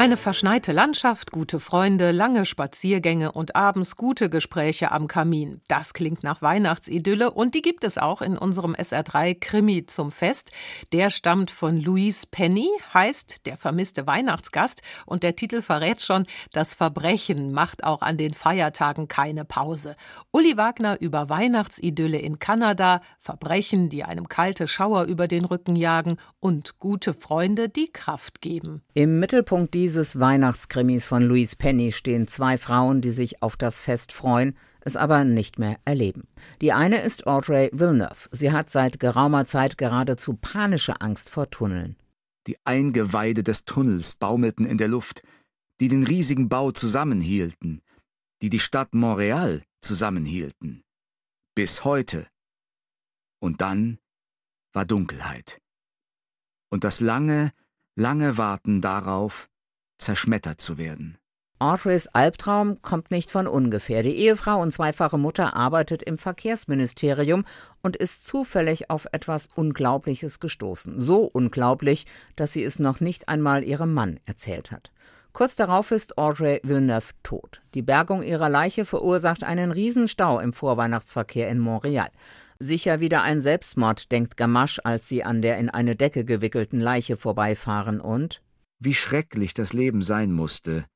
Eine verschneite Landschaft, gute Freunde, lange Spaziergänge und abends gute Gespräche am Kamin. Das klingt nach Weihnachtsidylle und die gibt es auch in unserem SR3 Krimi zum Fest. Der stammt von Louise Penny, heißt Der vermisste Weihnachtsgast und der Titel verrät schon, das Verbrechen macht auch an den Feiertagen keine Pause. Uli Wagner über Weihnachtsidylle in Kanada, Verbrechen, die einem kalte Schauer über den Rücken jagen und gute Freunde, die Kraft geben. Im Mittelpunkt dieser dieses Weihnachtskrimis von Louise Penny stehen zwei Frauen, die sich auf das Fest freuen, es aber nicht mehr erleben. Die eine ist Audrey Villeneuve. Sie hat seit geraumer Zeit geradezu panische Angst vor Tunneln. Die Eingeweide des Tunnels baumelten in der Luft, die den riesigen Bau zusammenhielten, die die Stadt Montreal zusammenhielten. Bis heute. Und dann war Dunkelheit. Und das lange, lange Warten darauf, zerschmettert zu werden. Audreys Albtraum kommt nicht von ungefähr. Die Ehefrau und zweifache Mutter arbeitet im Verkehrsministerium und ist zufällig auf etwas Unglaubliches gestoßen. So unglaublich, dass sie es noch nicht einmal ihrem Mann erzählt hat. Kurz darauf ist Audrey Villeneuve tot. Die Bergung ihrer Leiche verursacht einen Riesenstau im Vorweihnachtsverkehr in Montreal. Sicher wieder ein Selbstmord, denkt Gamache, als sie an der in eine Decke gewickelten Leiche vorbeifahren und wie schrecklich das Leben sein musste,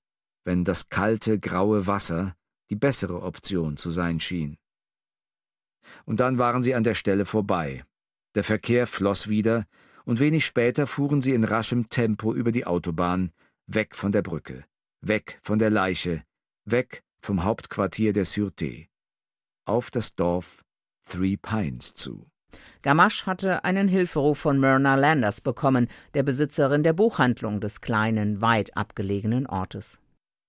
wenn das kalte, graue Wasser die bessere Option zu sein schien. Und dann waren sie an der Stelle vorbei. Der Verkehr floss wieder, und wenig später fuhren sie in raschem Tempo über die Autobahn, weg von der Brücke, weg von der Leiche, weg vom Hauptquartier der Sûreté, auf das Dorf Three Pines zu. Gamache hatte einen Hilferuf von Myrna Landers bekommen, der Besitzerin der Buchhandlung des kleinen, weit abgelegenen Ortes.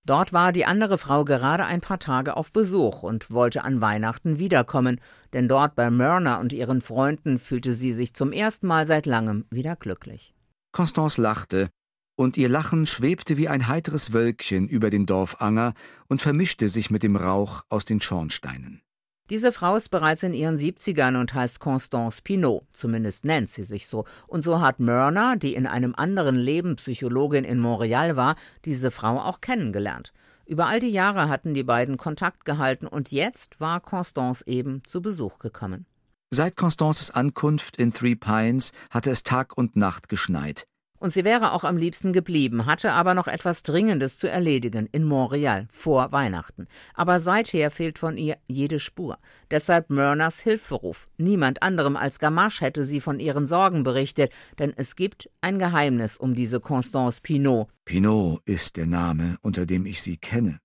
Dort war die andere Frau gerade ein paar Tage auf Besuch und wollte an Weihnachten wiederkommen, denn dort bei Myrna und ihren Freunden fühlte sie sich zum ersten Mal seit langem wieder glücklich. Constance lachte, und ihr Lachen schwebte wie ein heiteres Wölkchen über den Dorfanger und vermischte sich mit dem Rauch aus den Schornsteinen. Diese Frau ist bereits in ihren Siebzigern und heißt Constance Pinot, zumindest nennt sie sich so. Und so hat Myrna, die in einem anderen Leben Psychologin in Montreal war, diese Frau auch kennengelernt. Über all die Jahre hatten die beiden Kontakt gehalten und jetzt war Constance eben zu Besuch gekommen. Seit Constances Ankunft in Three Pines hatte es Tag und Nacht geschneit. Und sie wäre auch am liebsten geblieben, hatte aber noch etwas Dringendes zu erledigen in Montreal vor Weihnachten. Aber seither fehlt von ihr jede Spur. Deshalb Murners Hilferuf. Niemand anderem als Gamache hätte sie von ihren Sorgen berichtet, denn es gibt ein Geheimnis um diese Constance Pinot. Pinot ist der Name, unter dem ich sie kenne,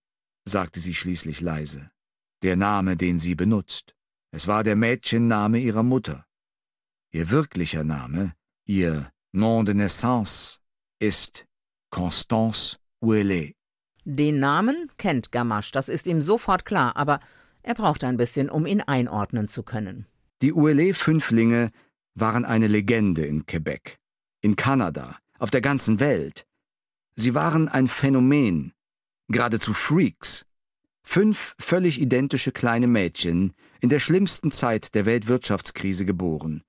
sagte sie schließlich leise. Der Name, den sie benutzt. Es war der Mädchenname ihrer Mutter. Ihr wirklicher Name, ihr Nom de naissance ist Constance Ouellet. Den Namen kennt Gamache, das ist ihm sofort klar, aber er braucht ein bisschen, um ihn einordnen zu können. Die Ouellet-Fünflinge waren eine Legende in Quebec, in Kanada, auf der ganzen Welt. Sie waren ein Phänomen, geradezu Freaks. Fünf völlig identische kleine Mädchen, in der schlimmsten Zeit der Weltwirtschaftskrise geboren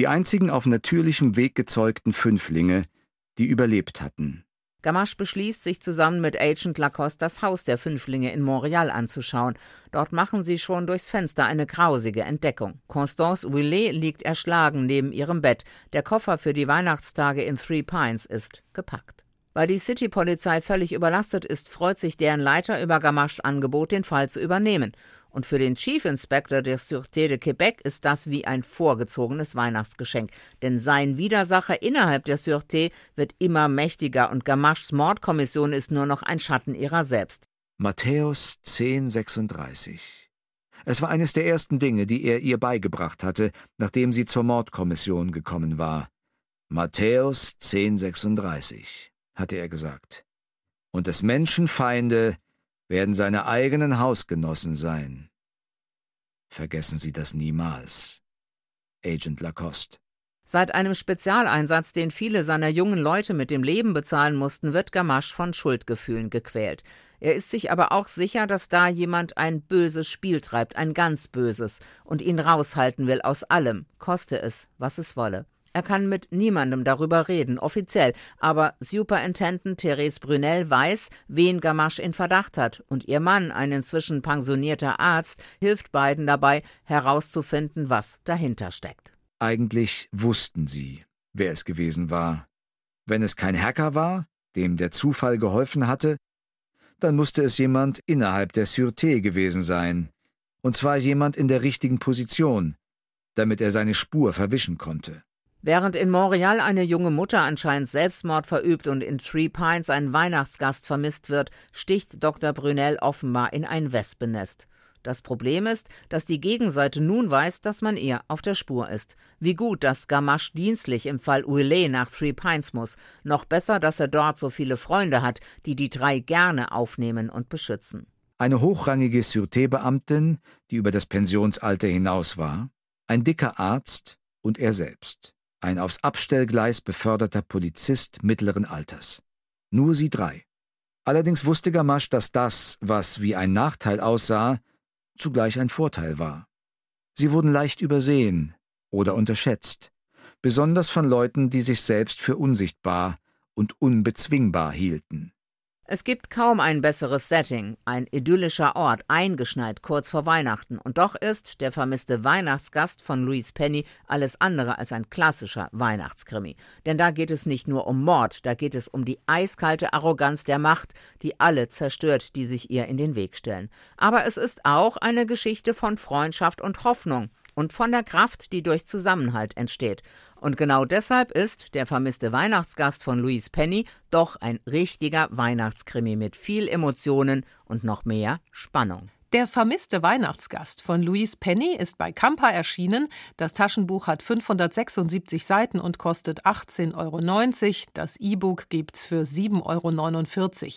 die einzigen auf natürlichem Weg gezeugten Fünflinge, die überlebt hatten. Gamache beschließt, sich zusammen mit Agent Lacoste das Haus der Fünflinge in Montreal anzuschauen. Dort machen sie schon durchs Fenster eine grausige Entdeckung. Constance Willet liegt erschlagen neben ihrem Bett. Der Koffer für die Weihnachtstage in Three Pines ist gepackt. Weil die City-Polizei völlig überlastet ist, freut sich deren Leiter über Gamaches Angebot, den Fall zu übernehmen. Und für den Chief Inspector der Sûreté de Québec ist das wie ein vorgezogenes Weihnachtsgeschenk. Denn sein Widersacher innerhalb der Sûreté wird immer mächtiger und Gamaches Mordkommission ist nur noch ein Schatten ihrer selbst. Matthäus 10,36 Es war eines der ersten Dinge, die er ihr beigebracht hatte, nachdem sie zur Mordkommission gekommen war. Matthäus 10,36 hatte er gesagt. Und des Menschen Feinde werden seine eigenen Hausgenossen sein. Vergessen Sie das niemals. Agent Lacoste. Seit einem Spezialeinsatz, den viele seiner jungen Leute mit dem Leben bezahlen mussten, wird Gamache von Schuldgefühlen gequält. Er ist sich aber auch sicher, dass da jemand ein böses Spiel treibt, ein ganz böses, und ihn raushalten will aus allem, koste es, was es wolle. Er kann mit niemandem darüber reden, offiziell, aber Superintendent Therese Brunel weiß, wen Gamache in Verdacht hat, und ihr Mann, ein inzwischen pensionierter Arzt, hilft beiden dabei, herauszufinden, was dahinter steckt. Eigentlich wussten sie, wer es gewesen war. Wenn es kein Hacker war, dem der Zufall geholfen hatte, dann musste es jemand innerhalb der Sûreté gewesen sein, und zwar jemand in der richtigen Position, damit er seine Spur verwischen konnte. Während in Montreal eine junge Mutter anscheinend Selbstmord verübt und in Three Pines ein Weihnachtsgast vermisst wird, sticht Dr. Brunel offenbar in ein Wespennest. Das Problem ist, dass die Gegenseite nun weiß, dass man ihr auf der Spur ist. Wie gut, dass Gamache dienstlich im Fall Ouillet nach Three Pines muss. Noch besser, dass er dort so viele Freunde hat, die die drei gerne aufnehmen und beschützen. Eine hochrangige Sûreté-Beamtin, die über das Pensionsalter hinaus war, ein dicker Arzt und er selbst, ein aufs Abstellgleis beförderter Polizist mittleren Alters. Nur sie drei. Allerdings wusste Gamache, dass das, was wie ein Nachteil aussah, zugleich ein Vorteil war. Sie wurden leicht übersehen oder unterschätzt, besonders von Leuten, die sich selbst für unsichtbar und unbezwingbar hielten. Es gibt kaum ein besseres Setting, ein idyllischer Ort, eingeschneit kurz vor Weihnachten, und doch ist der vermisste Weihnachtsgast von Louise Penny alles andere als ein klassischer Weihnachtskrimi. Denn da geht es nicht nur um Mord, da geht es um die eiskalte Arroganz der Macht, die alle zerstört, die sich ihr in den Weg stellen. Aber es ist auch eine Geschichte von Freundschaft und Hoffnung, und von der Kraft, die durch Zusammenhalt entsteht. Und genau deshalb ist der vermisste Weihnachtsgast von Louise Penny doch ein richtiger Weihnachtskrimi mit viel Emotionen und noch mehr Spannung. Der vermisste Weihnachtsgast von Louise Penny ist bei Kampa erschienen. Das Taschenbuch hat 576 Seiten und kostet 18,90 Euro. Das E-Book gibt's für 7,49 Euro.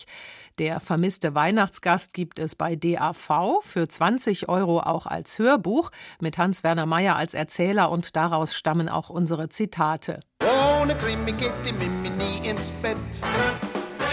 Der vermisste Weihnachtsgast gibt es bei DAV für 20 Euro auch als Hörbuch mit Hans-Werner Meyer als Erzähler und daraus stammen auch unsere Zitate. Ohne Krimi geht die Mimi nie ins Bett.